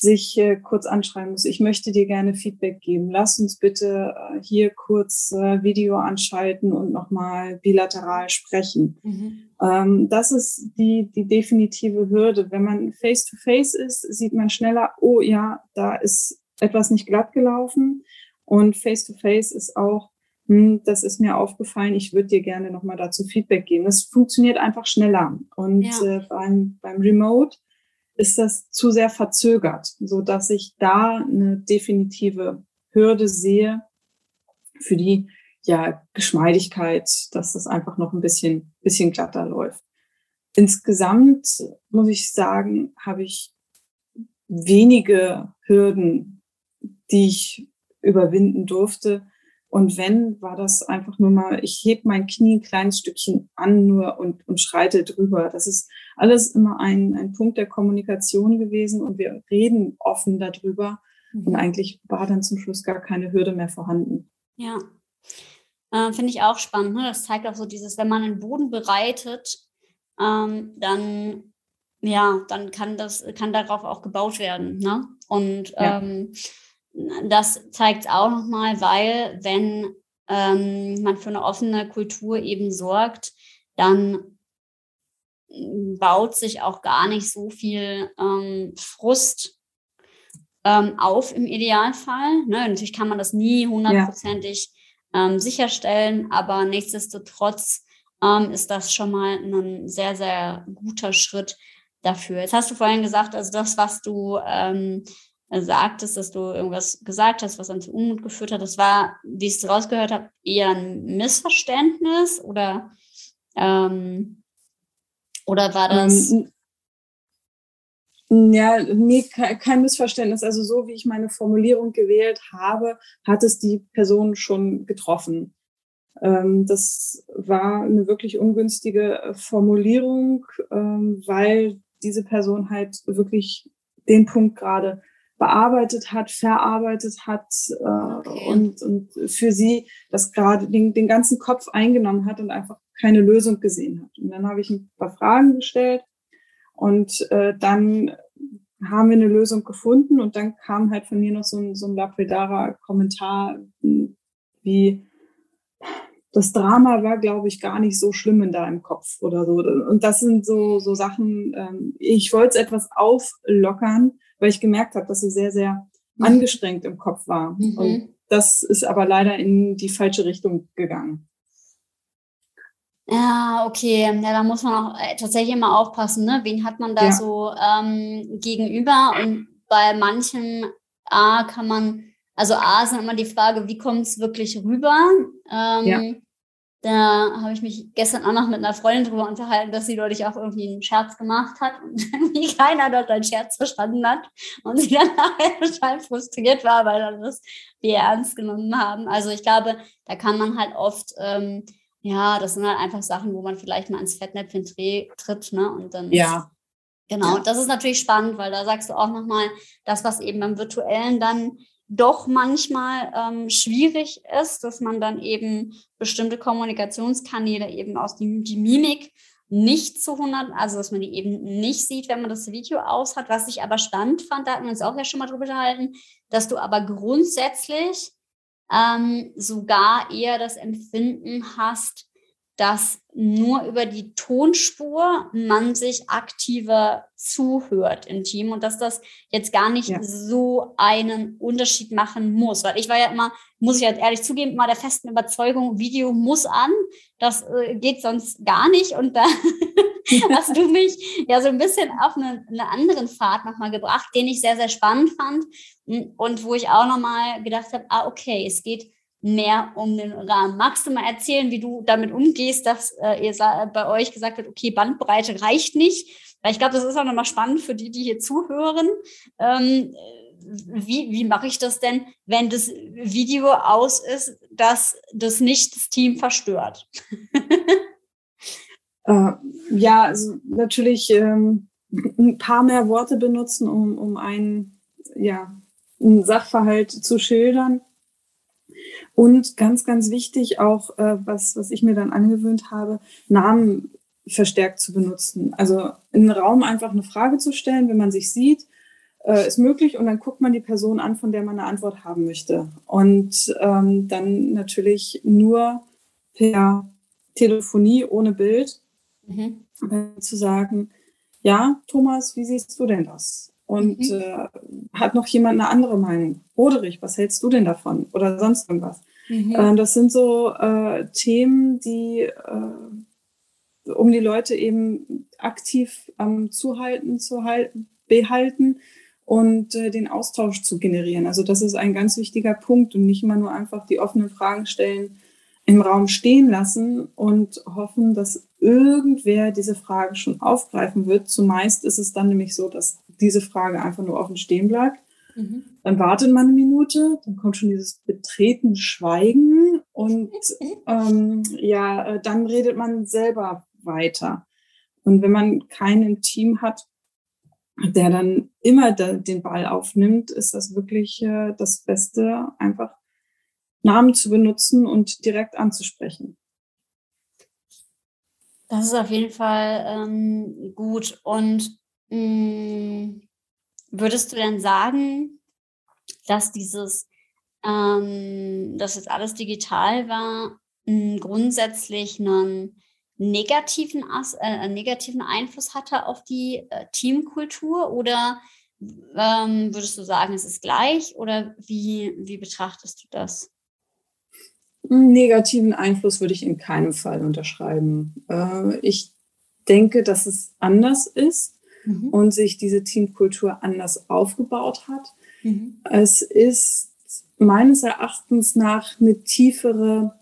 sich äh, kurz anschreiben muss, ich möchte dir gerne Feedback geben. Lass uns bitte äh, hier kurz äh, Video anschalten und nochmal bilateral sprechen. Mhm. Ähm, das ist die, die definitive Hürde. Wenn man face-to-face -face ist, sieht man schneller, oh ja, da ist etwas nicht glatt gelaufen. Und face-to-face -face ist auch, hm, das ist mir aufgefallen, ich würde dir gerne nochmal dazu Feedback geben. Das funktioniert einfach schneller. Und ja. äh, beim, beim Remote ist das zu sehr verzögert, so dass ich da eine definitive Hürde sehe für die ja, Geschmeidigkeit, dass das einfach noch ein bisschen, bisschen glatter läuft. Insgesamt muss ich sagen, habe ich wenige Hürden, die ich überwinden durfte. Und wenn, war das einfach nur mal, ich heb mein Knie ein kleines Stückchen an nur und, und schreite drüber. Das ist alles immer ein, ein Punkt der Kommunikation gewesen und wir reden offen darüber. Mhm. Und eigentlich war dann zum Schluss gar keine Hürde mehr vorhanden. Ja, äh, finde ich auch spannend. Ne? Das zeigt auch so dieses, wenn man einen Boden bereitet, ähm, dann ja, dann kann das, kann darauf auch gebaut werden. Ne? Und ja. ähm, das zeigt es auch nochmal, weil wenn ähm, man für eine offene Kultur eben sorgt, dann baut sich auch gar nicht so viel ähm, Frust ähm, auf im Idealfall. Ne? Natürlich kann man das nie hundertprozentig ja. ähm, sicherstellen, aber nichtsdestotrotz ähm, ist das schon mal ein sehr, sehr guter Schritt dafür. Jetzt hast du vorhin gesagt, also das, was du ähm, sagtest, dass du irgendwas gesagt hast, was dann zu Unmut geführt hat. Das war, wie ich es rausgehört habe, eher ein Missverständnis oder, ähm, oder war das. Ähm, ja, nee, kein Missverständnis. Also so wie ich meine Formulierung gewählt habe, hat es die Person schon getroffen. Ähm, das war eine wirklich ungünstige Formulierung, ähm, weil diese Person halt wirklich den Punkt gerade bearbeitet hat, verarbeitet hat äh, okay. und, und für sie das gerade den, den ganzen Kopf eingenommen hat und einfach keine Lösung gesehen hat. Und dann habe ich ein paar Fragen gestellt und äh, dann haben wir eine Lösung gefunden und dann kam halt von mir noch so ein, so ein lapidarer Kommentar wie das Drama war, glaube ich, gar nicht so schlimm in deinem Kopf oder so. Und das sind so, so Sachen, ähm, ich wollte es etwas auflockern, weil ich gemerkt habe, dass sie sehr, sehr mhm. angestrengt im Kopf war. Mhm. Und das ist aber leider in die falsche Richtung gegangen. Ja, okay. Ja, da muss man auch äh, tatsächlich immer aufpassen, ne? Wen hat man da ja. so ähm, gegenüber? Und bei manchen A kann man, also A ist immer die Frage, wie kommt es wirklich rüber? Ähm. Da habe ich mich gestern auch noch mit einer Freundin drüber unterhalten, dass sie deutlich auch irgendwie einen Scherz gemacht hat und irgendwie keiner dort einen Scherz verstanden hat und sie dann nachher total frustriert war, weil dann das wir ernst genommen haben. Also ich glaube, da kann man halt oft, ähm, ja, das sind halt einfach Sachen, wo man vielleicht mal ins Fettnäpfchen tritt, ne? Und dann ja. Genau, ja. das ist natürlich spannend, weil da sagst du auch nochmal, das, was eben beim Virtuellen dann doch manchmal ähm, schwierig ist, dass man dann eben bestimmte Kommunikationskanäle eben aus die, die Mimik nicht zu 100, also dass man die eben nicht sieht, wenn man das Video aus hat. Was ich aber spannend fand, da hatten wir uns auch ja schon mal drüber unterhalten, dass du aber grundsätzlich ähm, sogar eher das Empfinden hast, dass nur über die Tonspur man sich aktiver zuhört im Team und dass das jetzt gar nicht ja. so einen Unterschied machen muss. Weil ich war ja immer, muss ich halt ehrlich zugeben, immer der festen Überzeugung, Video muss an, das äh, geht sonst gar nicht. Und da hast du mich ja so ein bisschen auf eine, eine anderen Pfad nochmal gebracht, den ich sehr, sehr spannend fand und wo ich auch nochmal gedacht habe, ah, okay, es geht mehr um den Rahmen. Magst du mal erzählen, wie du damit umgehst, dass äh, ihr bei euch gesagt habt, okay, Bandbreite reicht nicht? Weil ich glaube, das ist auch nochmal spannend für die, die hier zuhören. Ähm, wie, wie mache ich das denn, wenn das Video aus ist, dass das nicht das Team verstört? äh, ja, also natürlich ähm, ein paar mehr Worte benutzen, um, um einen, ja, einen Sachverhalt zu schildern und ganz, ganz wichtig auch, äh, was, was ich mir dann angewöhnt habe, Namen verstärkt zu benutzen. Also in den Raum einfach eine Frage zu stellen, wenn man sich sieht, äh, ist möglich und dann guckt man die Person an, von der man eine Antwort haben möchte. Und ähm, dann natürlich nur per Telefonie ohne Bild mhm. äh, zu sagen, ja, Thomas, wie siehst du denn das? Und mhm. äh, hat noch jemand eine andere Meinung? Roderich, was hältst du denn davon? Oder sonst irgendwas. Mhm. Äh, das sind so äh, Themen, die äh, um die Leute eben aktiv am Zuhalten zu halten, behalten und äh, den Austausch zu generieren. Also das ist ein ganz wichtiger Punkt und nicht immer nur einfach die offenen Fragen stellen, im Raum stehen lassen und hoffen, dass irgendwer diese Frage schon aufgreifen wird. Zumeist ist es dann nämlich so, dass diese Frage einfach nur offen stehen bleibt. Mhm. Dann wartet man eine Minute, dann kommt schon dieses betretene Schweigen und ähm, ja, äh, dann redet man selber weiter. Und wenn man keinen im Team hat, der dann immer den Ball aufnimmt, ist das wirklich äh, das Beste, einfach Namen zu benutzen und direkt anzusprechen. Das ist auf jeden Fall ähm, gut. Und hm, würdest du denn sagen, dass dieses, ähm, dass jetzt alles digital war, grundsätzlich einen negativen, äh, einen negativen Einfluss hatte auf die äh, Teamkultur oder ähm, würdest du sagen, es ist gleich oder wie, wie betrachtest du das? negativen Einfluss würde ich in keinem Fall unterschreiben. Äh, ich denke, dass es anders ist mhm. und sich diese Teamkultur anders aufgebaut hat. Mhm. Es ist meines Erachtens nach eine tiefere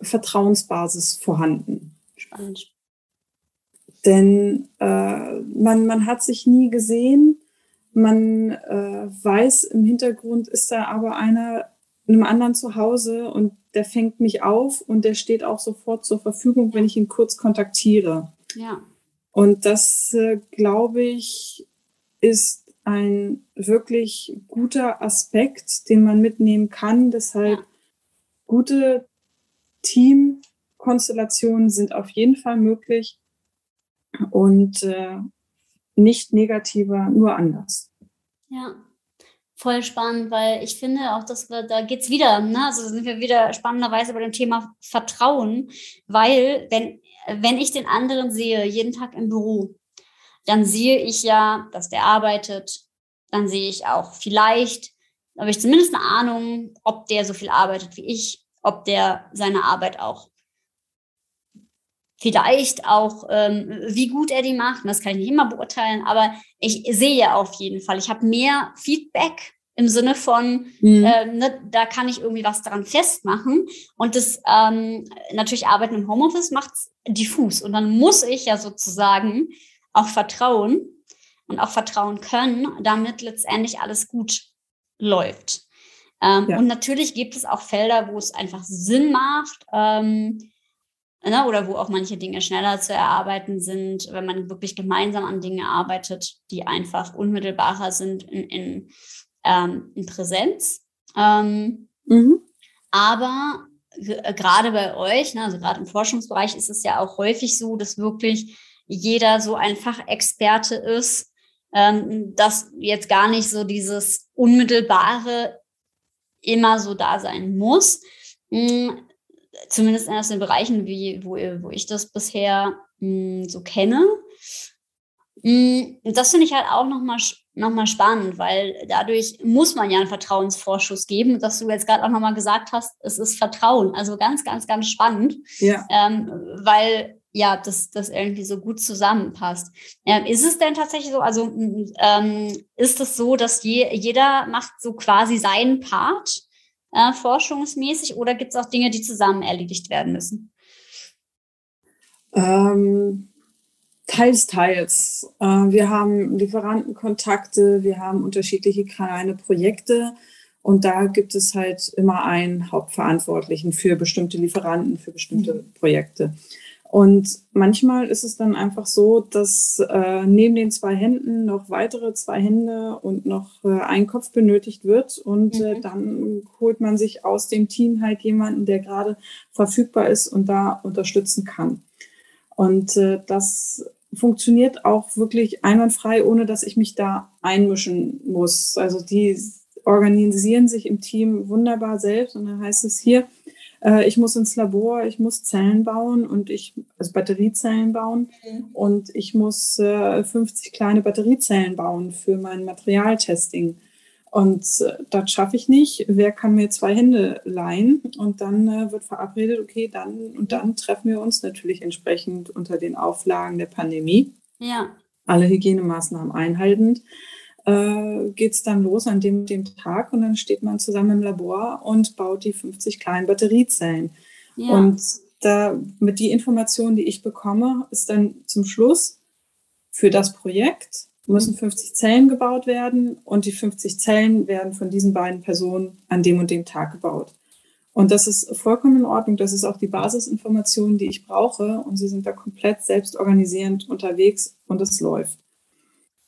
Vertrauensbasis vorhanden. Spannend. Denn äh, man, man hat sich nie gesehen. Man äh, weiß, im Hintergrund ist da aber einer einem anderen zu Hause und der fängt mich auf und der steht auch sofort zur Verfügung, wenn ich ihn kurz kontaktiere. Ja. Und das, äh, glaube ich, ist ein wirklich guter Aspekt, den man mitnehmen kann. Deshalb gute Teamkonstellationen sind auf jeden Fall möglich und äh, nicht negativer, nur anders. Ja, voll spannend, weil ich finde auch, dass wir, da geht's wieder, ne? Also sind wir wieder spannenderweise bei dem Thema Vertrauen, weil wenn wenn ich den anderen sehe, jeden Tag im Büro, dann sehe ich ja, dass der arbeitet. Dann sehe ich auch vielleicht, habe ich zumindest eine Ahnung, ob der so viel arbeitet wie ich, ob der seine Arbeit auch vielleicht auch, ähm, wie gut er die macht. das kann ich nicht immer beurteilen, aber ich sehe auf jeden Fall, ich habe mehr Feedback im Sinne von, mhm. äh, ne, da kann ich irgendwie was daran festmachen. Und das ähm, natürlich Arbeiten im Homeoffice macht diffus. Und dann muss ich ja sozusagen auch vertrauen und auch vertrauen können, damit letztendlich alles gut läuft. Ähm, ja. Und natürlich gibt es auch Felder, wo es einfach Sinn macht, ähm, ne, oder wo auch manche Dinge schneller zu erarbeiten sind, wenn man wirklich gemeinsam an Dinge arbeitet, die einfach unmittelbarer sind in, in, ähm, in Präsenz. Ähm, mhm. Aber äh, gerade bei euch, ne, also gerade im Forschungsbereich ist es ja auch häufig so, dass wirklich jeder so ein Fachexperte ist, ähm, dass jetzt gar nicht so dieses unmittelbare immer so da sein muss. Hm, zumindest aus den Bereichen, wie, wo, wo ich das bisher mh, hm, so kenne. Mh, hm, das finde ich halt auch nochmal noch mal spannend, weil dadurch muss man ja einen Vertrauensvorschuss geben. Dass du jetzt gerade auch nochmal gesagt hast, es ist Vertrauen. Also ganz, ganz, ganz spannend. Ja. Ähm, weil ja, das, das irgendwie so gut zusammenpasst. Ähm, ist es denn tatsächlich so, also ähm, ist es so, dass je, jeder macht so quasi seinen Part äh, forschungsmäßig oder gibt es auch Dinge, die zusammen erledigt werden müssen? Ähm, teils, teils. Äh, wir haben Lieferantenkontakte, wir haben unterschiedliche kleine Projekte. Und da gibt es halt immer einen Hauptverantwortlichen für bestimmte Lieferanten, für bestimmte mhm. Projekte. Und manchmal ist es dann einfach so, dass äh, neben den zwei Händen noch weitere zwei Hände und noch äh, ein Kopf benötigt wird. Und äh, mhm. äh, dann holt man sich aus dem Team halt jemanden, der gerade verfügbar ist und da unterstützen kann. Und äh, das funktioniert auch wirklich einwandfrei, ohne dass ich mich da einmischen muss. Also die organisieren sich im Team wunderbar selbst. Und dann heißt es hier, äh, ich muss ins Labor, ich muss Zellen bauen und ich, also Batteriezellen bauen mhm. und ich muss äh, 50 kleine Batteriezellen bauen für mein Materialtesting. Und äh, das schaffe ich nicht. Wer kann mir zwei Hände leihen? Und dann äh, wird verabredet, okay, dann und dann treffen wir uns natürlich entsprechend unter den Auflagen der Pandemie. Ja. Alle Hygienemaßnahmen einhaltend äh, geht es dann los an dem, dem Tag und dann steht man zusammen im Labor und baut die 50 kleinen Batteriezellen. Ja. Und da mit die Informationen, die ich bekomme, ist dann zum Schluss für das Projekt müssen 50 Zellen gebaut werden und die 50 Zellen werden von diesen beiden Personen an dem und dem Tag gebaut. Und das ist vollkommen in Ordnung. Das ist auch die Basisinformation, die ich brauche. Und sie sind da komplett selbstorganisierend unterwegs und es läuft.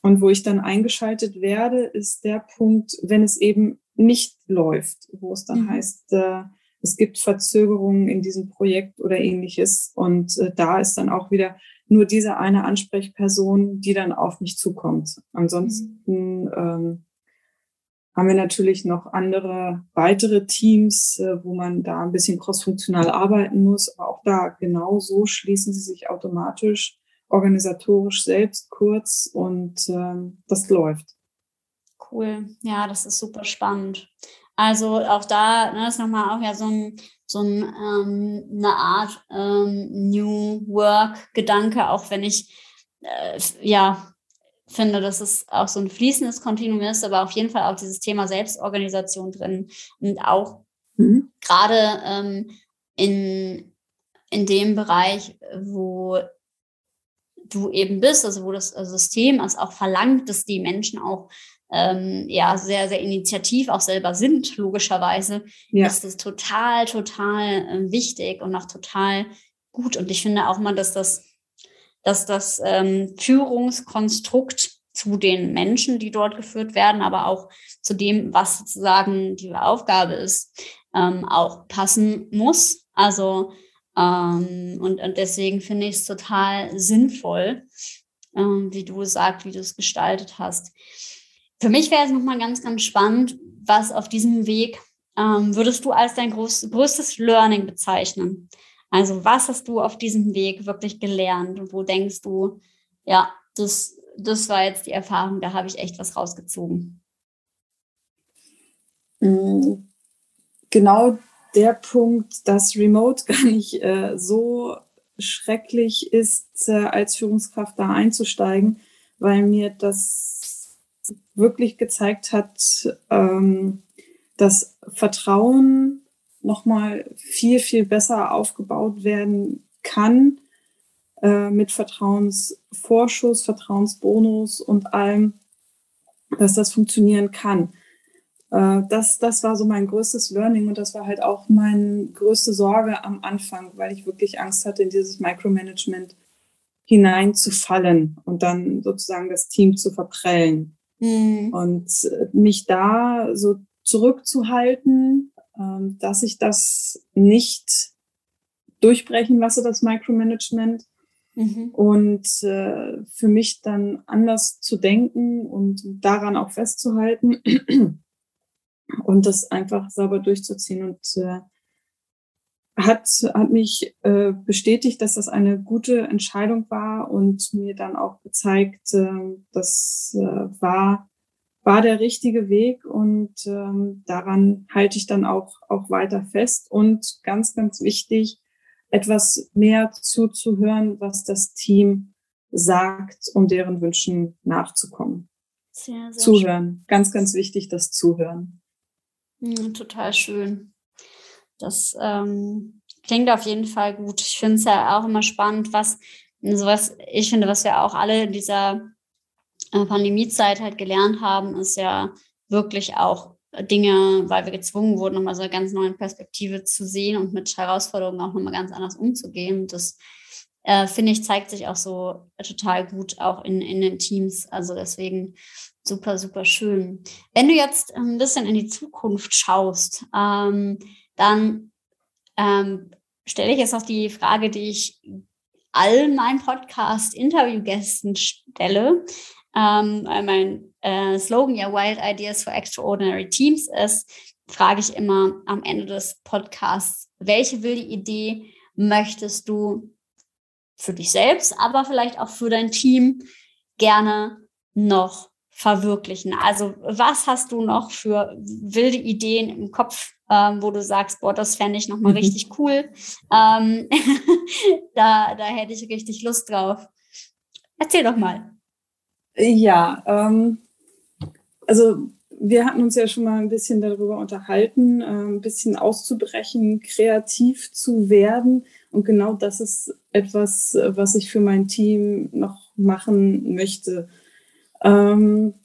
Und wo ich dann eingeschaltet werde, ist der Punkt, wenn es eben nicht läuft, wo es dann mhm. heißt, äh, es gibt Verzögerungen in diesem Projekt oder ähnliches. Und äh, da ist dann auch wieder nur diese eine Ansprechperson, die dann auf mich zukommt. Ansonsten mhm. ähm, haben wir natürlich noch andere weitere Teams, äh, wo man da ein bisschen crossfunktional arbeiten muss. Aber auch da genau so schließen sie sich automatisch organisatorisch selbst kurz und ähm, das läuft. Cool, ja, das ist super spannend. Also auch da ne, ist nochmal auch ja so, ein, so ein, ähm, eine Art ähm, New Work-Gedanke, auch wenn ich äh, ja finde, dass es auch so ein fließendes Kontinuum ist, aber auf jeden Fall auch dieses Thema Selbstorganisation drin und auch mhm. gerade ähm, in, in dem Bereich, wo du eben bist, also wo das äh, System es auch verlangt, dass die Menschen auch ähm, ja sehr, sehr initiativ auch selber sind, logischerweise, ja. ist das total, total äh, wichtig und auch total gut. Und ich finde auch mal, dass das, dass das ähm, Führungskonstrukt zu den Menschen, die dort geführt werden, aber auch zu dem, was sozusagen die Aufgabe ist, ähm, auch passen muss. Also ähm, und, und deswegen finde ich es total sinnvoll, ähm, wie du sagst, wie du es gestaltet hast. Für mich wäre es nochmal ganz, ganz spannend, was auf diesem Weg ähm, würdest du als dein groß, größtes Learning bezeichnen? Also was hast du auf diesem Weg wirklich gelernt und wo denkst du, ja, das, das war jetzt die Erfahrung, da habe ich echt was rausgezogen? Mm, genau der Punkt, dass Remote gar nicht äh, so schrecklich ist, äh, als Führungskraft da einzusteigen, weil mir das wirklich gezeigt hat, ähm, dass Vertrauen nochmal viel, viel besser aufgebaut werden kann äh, mit Vertrauensvorschuss, Vertrauensbonus und allem, dass das funktionieren kann. Äh, das, das war so mein größtes Learning und das war halt auch meine größte Sorge am Anfang, weil ich wirklich Angst hatte, in dieses Micromanagement hineinzufallen und dann sozusagen das Team zu verprellen. Mhm. Und äh, mich da so zurückzuhalten, ähm, dass ich das nicht durchbrechen lasse, das Micromanagement. Mhm. Und äh, für mich dann anders zu denken und daran auch festzuhalten und das einfach sauber durchzuziehen. Und äh, hat, hat mich äh, bestätigt, dass das eine gute Entscheidung war und mir dann auch gezeigt, äh, das äh, war, war der richtige Weg und ähm, daran halte ich dann auch, auch weiter fest. Und ganz, ganz wichtig, etwas mehr zuzuhören, was das Team sagt, um deren Wünschen nachzukommen. Sehr, sehr Zuhören. Schön. Ganz, ganz wichtig, das Zuhören. Mhm, total schön. Das ähm, klingt auf jeden Fall gut. Ich finde es ja auch immer spannend, was sowas, ich finde, was wir auch alle in dieser äh, Pandemiezeit halt gelernt haben, ist ja wirklich auch Dinge, weil wir gezwungen wurden, nochmal so eine ganz neue Perspektive zu sehen und mit Herausforderungen auch nochmal ganz anders umzugehen. Das äh, finde ich, zeigt sich auch so total gut auch in, in den Teams. Also deswegen super, super schön. Wenn du jetzt ein bisschen in die Zukunft schaust, ähm, dann ähm, stelle ich jetzt noch die Frage, die ich all meinen Podcast-Interviewgästen stelle. Ähm, mein äh, Slogan ja Wild Ideas for Extraordinary Teams ist, frage ich immer am Ende des Podcasts, welche wilde Idee möchtest du für dich selbst, aber vielleicht auch für dein Team gerne noch verwirklichen? Also was hast du noch für wilde Ideen im Kopf, ähm, wo du sagst, boah, das fände ich nochmal mhm. richtig cool. Ähm, da, da hätte ich richtig Lust drauf. Erzähl doch mal. Ja, ähm, also wir hatten uns ja schon mal ein bisschen darüber unterhalten, äh, ein bisschen auszubrechen, kreativ zu werden. Und genau das ist etwas, was ich für mein Team noch machen möchte. Ähm,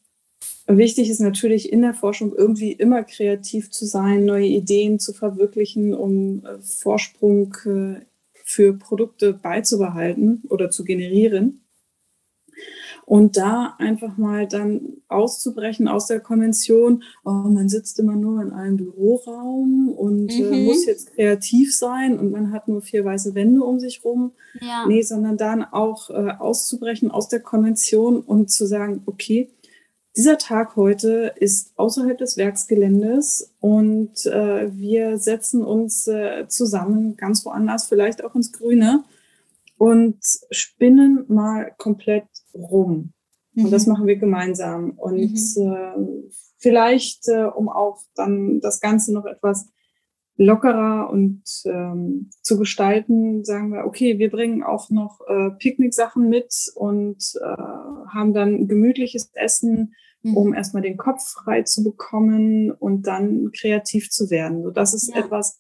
wichtig ist natürlich in der Forschung irgendwie immer kreativ zu sein, neue Ideen zu verwirklichen, um äh, Vorsprung äh, für Produkte beizubehalten oder zu generieren. Und da einfach mal dann auszubrechen aus der Konvention, oh, man sitzt immer nur in einem Büroraum und äh, mhm. äh, muss jetzt kreativ sein und man hat nur vier weiße Wände um sich rum. Ja. Nee, sondern dann auch äh, auszubrechen aus der Konvention und zu sagen, okay, dieser Tag heute ist außerhalb des Werksgeländes und äh, wir setzen uns äh, zusammen ganz woanders, vielleicht auch ins Grüne und spinnen mal komplett rum. Mhm. Und das mhm. machen wir gemeinsam. Und mhm. äh, vielleicht, äh, um auch dann das Ganze noch etwas lockerer und ähm, zu gestalten, sagen wir, okay, wir bringen auch noch äh, Picknicksachen mit und äh, haben dann gemütliches Essen, mhm. um erstmal den Kopf frei zu bekommen und dann kreativ zu werden. So, das ist ja. etwas,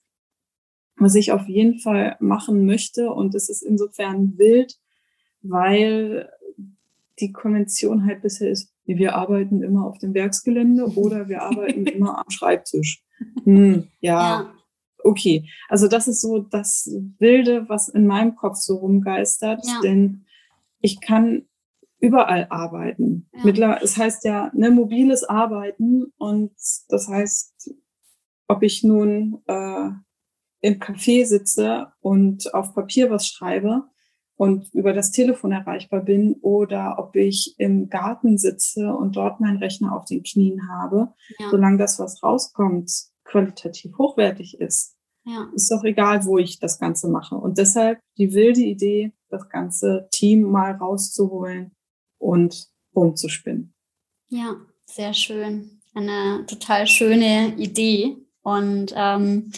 was ich auf jeden Fall machen möchte. Und es ist insofern wild, weil die Konvention halt bisher ist, wir arbeiten immer auf dem Werksgelände oder wir arbeiten immer am Schreibtisch. Hm, ja, ja, okay. Also das ist so das Wilde, was in meinem Kopf so rumgeistert, ja. denn ich kann überall arbeiten. Ja. Mittler, es heißt ja ne, mobiles Arbeiten und das heißt, ob ich nun äh, im Café sitze und auf Papier was schreibe und über das Telefon erreichbar bin oder ob ich im Garten sitze und dort meinen Rechner auf den Knien habe, ja. solange das, was rauskommt, qualitativ hochwertig ist. Ja. Ist doch egal, wo ich das Ganze mache. Und deshalb die wilde Idee, das ganze Team mal rauszuholen und rumzuspinnen. Ja, sehr schön. Eine total schöne Idee. Und ähm,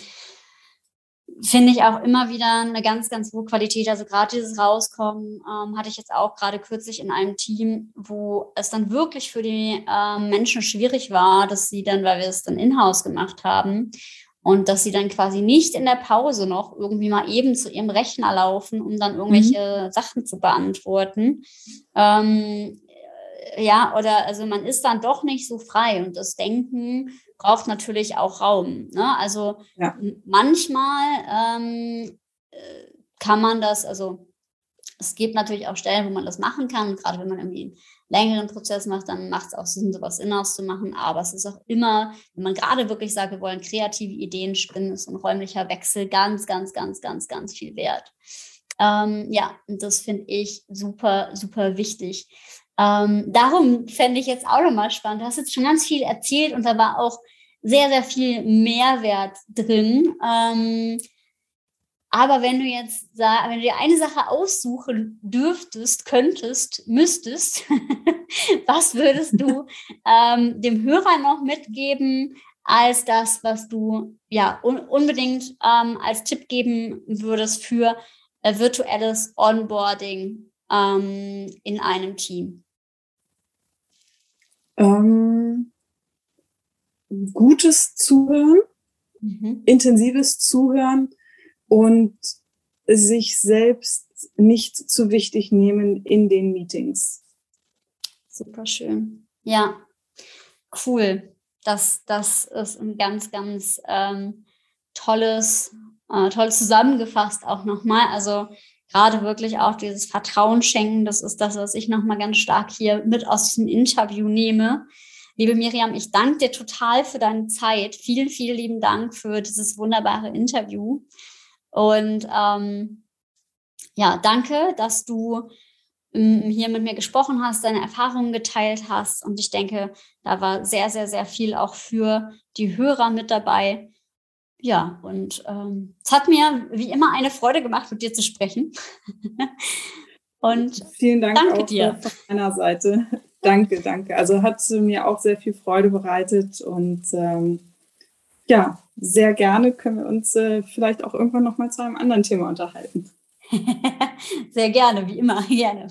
finde ich auch immer wieder eine ganz, ganz hohe Qualität. Also gerade dieses Rauskommen ähm, hatte ich jetzt auch gerade kürzlich in einem Team, wo es dann wirklich für die ähm, Menschen schwierig war, dass sie dann, weil wir es dann in-house gemacht haben, und dass sie dann quasi nicht in der Pause noch irgendwie mal eben zu ihrem Rechner laufen, um dann irgendwelche mhm. Sachen zu beantworten. Ähm, ja, oder also man ist dann doch nicht so frei und das Denken braucht natürlich auch Raum. Ne? Also ja. manchmal ähm, äh, kann man das, also es gibt natürlich auch Stellen, wo man das machen kann, gerade wenn man irgendwie einen längeren Prozess macht, dann macht es auch Sinn, sowas in-house zu machen. Aber es ist auch immer, wenn man gerade wirklich sagt, wir wollen kreative Ideen spinnen, ist ein räumlicher Wechsel ganz, ganz, ganz, ganz, ganz viel wert. Ähm, ja, und das finde ich super, super wichtig. Ähm, darum fände ich jetzt auch nochmal spannend. Du hast jetzt schon ganz viel erzählt und da war auch sehr, sehr viel Mehrwert drin. Ähm, aber wenn du jetzt wenn du dir eine Sache aussuchen dürftest, könntest, müsstest, was würdest du ähm, dem Hörer noch mitgeben als das, was du ja un unbedingt ähm, als Tipp geben würdest für äh, virtuelles Onboarding ähm, in einem Team? Ähm, gutes Zuhören, mhm. intensives Zuhören und sich selbst nicht zu wichtig nehmen in den Meetings. Super schön. Ja, cool. Das, das ist ein ganz, ganz ähm, tolles, äh, toll zusammengefasst auch nochmal. Also gerade wirklich auch dieses Vertrauen schenken, das ist das, was ich nochmal ganz stark hier mit aus diesem Interview nehme. Liebe Miriam, ich danke dir total für deine Zeit. Vielen, vielen lieben Dank für dieses wunderbare Interview. Und ähm, ja, danke, dass du ähm, hier mit mir gesprochen hast, deine Erfahrungen geteilt hast. Und ich denke, da war sehr, sehr, sehr viel auch für die Hörer mit dabei. Ja, und ähm, es hat mir wie immer eine Freude gemacht, mit dir zu sprechen. und vielen Dank danke dir. von meiner Seite. Danke, danke. Also hat mir auch sehr viel Freude bereitet und ähm, ja, sehr gerne können wir uns äh, vielleicht auch irgendwann noch mal zu einem anderen Thema unterhalten. sehr gerne, wie immer, gerne.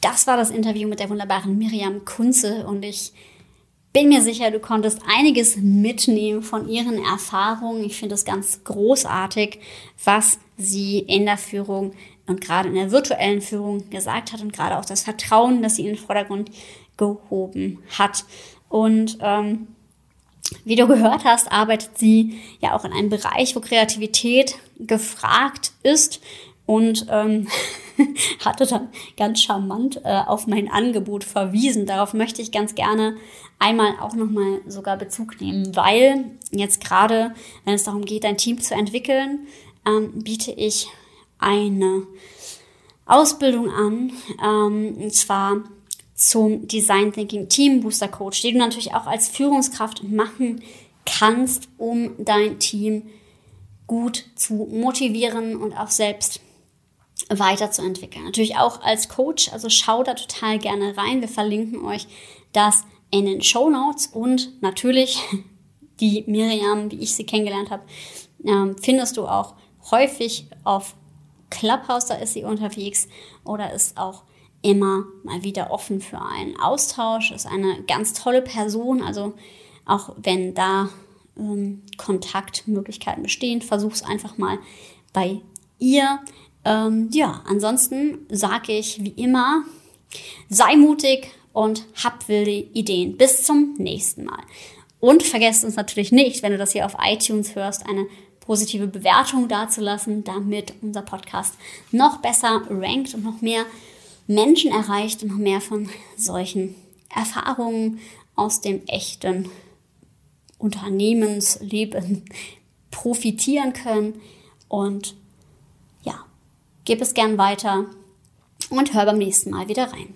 das war das Interview mit der wunderbaren Miriam Kunze und ich bin mir sicher, du konntest einiges mitnehmen von ihren Erfahrungen. Ich finde es ganz großartig, was sie in der Führung und gerade in der virtuellen Führung gesagt hat und gerade auch das Vertrauen, das sie in den Vordergrund gehoben hat. Und ähm, wie du gehört hast, arbeitet sie ja auch in einem Bereich, wo Kreativität gefragt ist und ähm, hatte dann ganz charmant äh, auf mein Angebot verwiesen. Darauf möchte ich ganz gerne einmal auch nochmal sogar Bezug nehmen, weil jetzt gerade, wenn es darum geht, ein Team zu entwickeln, ähm, biete ich eine Ausbildung an, ähm, und zwar zum Design Thinking Team Booster Coach, die du natürlich auch als Führungskraft machen kannst, um dein Team gut zu motivieren und auch selbst weiterzuentwickeln. Natürlich auch als Coach, also schau da total gerne rein. Wir verlinken euch das in den Show Notes und natürlich die Miriam, wie ich sie kennengelernt habe, ähm, findest du auch häufig auf Clubhouse, da ist sie unterwegs oder ist auch immer mal wieder offen für einen Austausch, ist eine ganz tolle Person, also auch wenn da ähm, Kontaktmöglichkeiten bestehen, versuch es einfach mal bei ihr. Ähm, ja, ansonsten sage ich wie immer, sei mutig und hab wilde Ideen. Bis zum nächsten Mal. Und vergesst uns natürlich nicht, wenn du das hier auf iTunes hörst, eine positive Bewertung dazulassen, damit unser Podcast noch besser rankt und noch mehr Menschen erreicht und noch mehr von solchen Erfahrungen aus dem echten Unternehmensleben profitieren können. Und gib es gern weiter und hör beim nächsten Mal wieder rein.